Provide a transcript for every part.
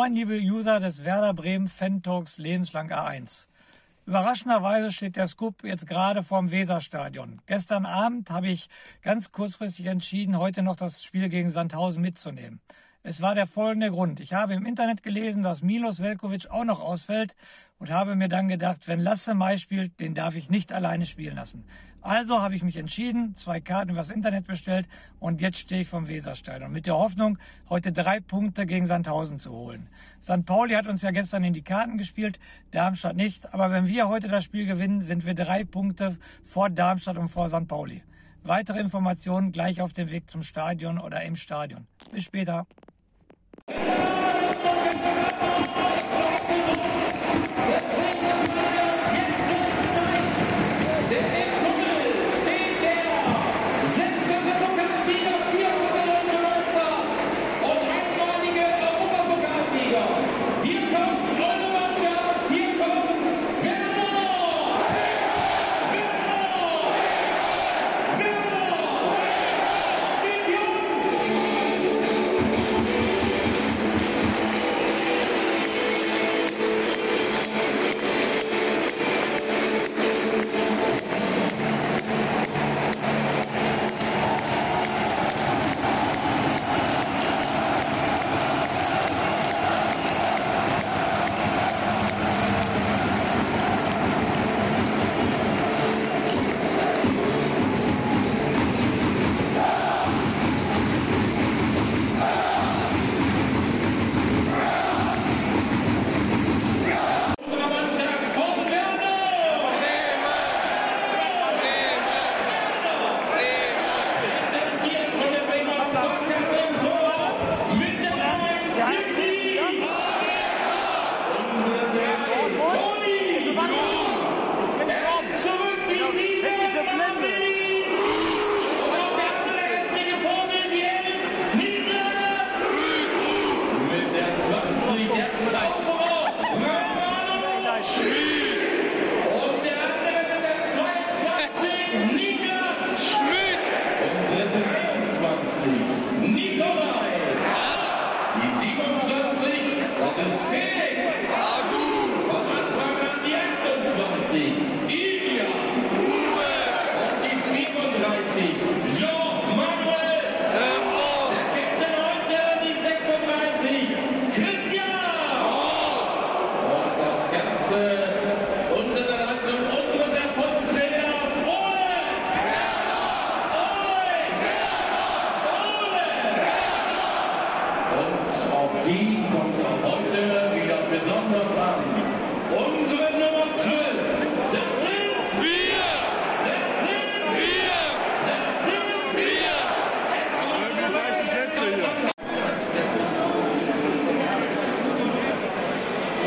Moin, liebe User des Werder Bremen Fan Talks Lebenslang A1. Überraschenderweise steht der Scoop jetzt gerade vorm Weserstadion. Gestern Abend habe ich ganz kurzfristig entschieden, heute noch das Spiel gegen Sandhausen mitzunehmen. Es war der folgende Grund. Ich habe im Internet gelesen, dass Milos Velkovic auch noch ausfällt und habe mir dann gedacht, wenn Lasse Mai spielt, den darf ich nicht alleine spielen lassen. Also habe ich mich entschieden, zwei Karten übers Internet bestellt und jetzt stehe ich vom Weserstadion mit der Hoffnung, heute drei Punkte gegen Sandhausen zu holen. St. Pauli hat uns ja gestern in die Karten gespielt, Darmstadt nicht, aber wenn wir heute das Spiel gewinnen, sind wir drei Punkte vor Darmstadt und vor St. Pauli. Weitere Informationen gleich auf dem Weg zum Stadion oder im Stadion. Bis später.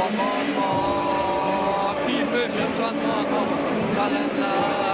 one more, more. People, just want more, more. Salad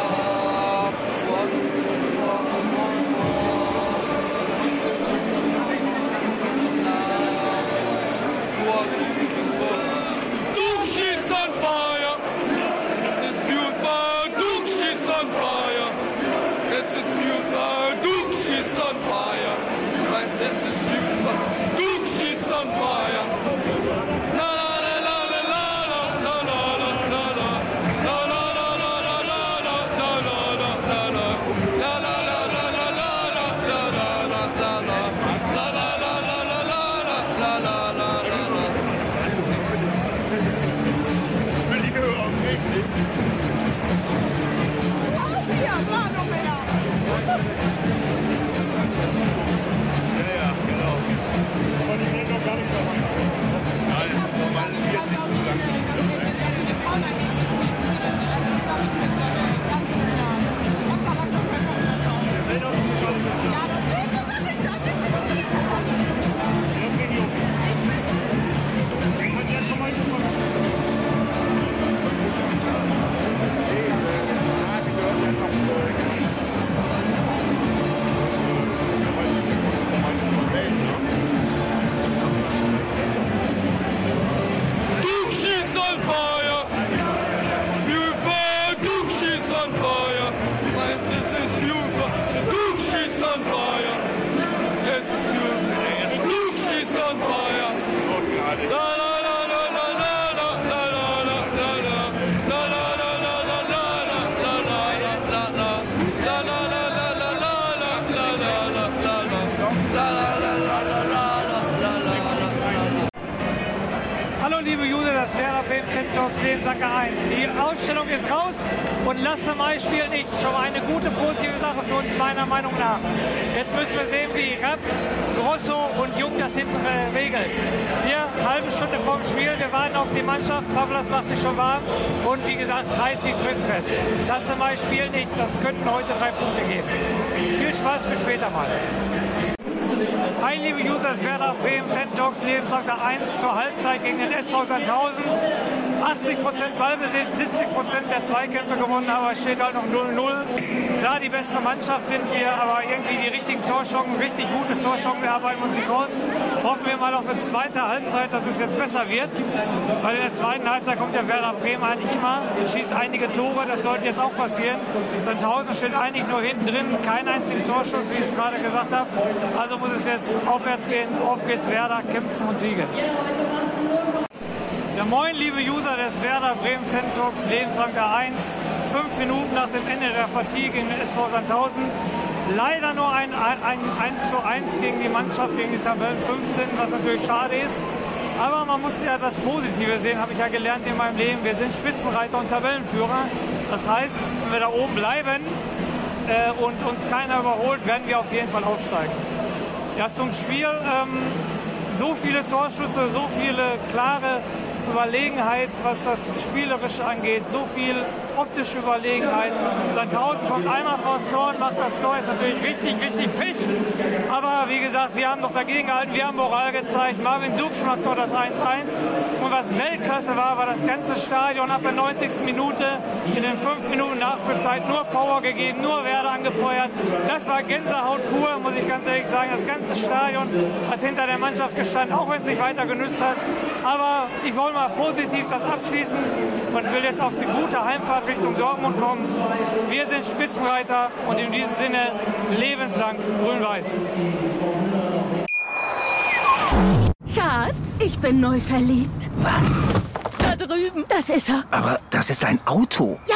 Liebe User des Werder Bremen Fan Talks Lebensacke 1. Die Ausstellung ist raus und Lasse Mai spielt nicht. Schon mal eine gute, positive Sache für uns meiner Meinung nach. Jetzt müssen wir sehen, wie Rapp, Grosso und Jung das hinten äh, regeln. Wir, halbe Stunde vorm Spiel, wir warten auf die Mannschaft. Pavlas macht sich schon warm und wie gesagt, heiß wie Frittenfest. Lasse Mai spielt nicht, das könnten heute drei Punkte geben. Viel Spaß, bis später mal. Hi, liebe Users, Werder Bremen, Fan Talks, Lebensakte 1 zur Halbzeit gegen den SV Sandhausen. 80% Ballbesitz, 70% der Zweikämpfe gewonnen, aber es steht halt noch 0-0. Klar, die bessere Mannschaft sind wir, aber irgendwie die richtigen Torchancen, richtig gute Torchancen, wir arbeiten uns nicht raus. Hoffen wir mal auf eine zweite Halbzeit, dass es jetzt besser wird, weil in der zweiten Halbzeit kommt der Werder Bremen eigentlich immer und schießt einige Tore, das sollte jetzt auch passieren. Sandhausen steht eigentlich nur hinten drin, kein einzigen Torschuss, wie ich es gerade gesagt habe. Also muss es jetzt aufwärts gehen, auf geht's Werder, kämpfen und siegen. Ja, moin, liebe User des Werder Bremen Fan Talks Lebensanker 1. Fünf Minuten nach dem Ende der Partie gegen den SV Sandhausen. Leider nur ein, ein, ein 1 zu 1 gegen die Mannschaft, gegen die Tabellen 15, was natürlich schade ist. Aber man muss ja das Positive sehen, habe ich ja gelernt in meinem Leben. Wir sind Spitzenreiter und Tabellenführer. Das heißt, wenn wir da oben bleiben äh, und uns keiner überholt, werden wir auf jeden Fall aufsteigen. Ja, zum Spiel ähm, so viele Torschüsse, so viele klare Überlegenheit, was das Spielerische angeht, so viel optische Überlegenheit. Sandhausen kommt einmal vors Tor und macht das Tor, ist natürlich richtig, richtig Pech. Aber wie gesagt, wir haben noch dagegen gehalten, wir haben Moral gezeigt. Marvin Duksch macht noch das 1-1. Und was Weltklasse war, war das ganze Stadion ab der 90. Minute in den 5 Minuten Nachspielzeit nur Power gegeben, nur Werder angefeuert. Das war Gänsehaut pur, muss ich ganz ehrlich sagen. Das ganze Stadion hat hinter der Mannschaft gestanden, auch wenn es nicht weiter genützt hat. Aber ich wollte mal positiv das abschließen und will jetzt auf die gute Heimfahrt Richtung Dortmund kommen. Wir sind Spitzenreiter und in diesem Sinne lebenslang grün-weiß. Schatz, ich bin neu verliebt. Was? Da drüben. Das ist er. Aber das ist ein Auto. Ja,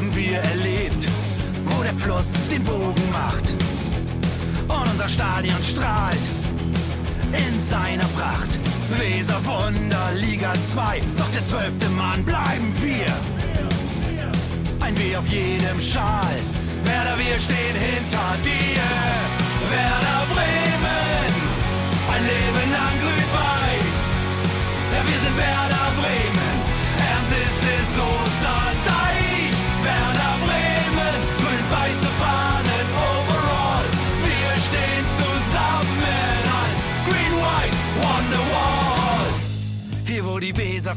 Haben wir erlebt, wo der Fluss den Bogen macht. Und unser Stadion strahlt in seiner Pracht. Weser Wunder, Liga 2, doch der zwölfte Mann bleiben wir. Ein W auf jedem Schal, Werder, wir stehen hinter dir. Werder Bremen, ein Leben lang grün-weiß.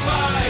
goodbye.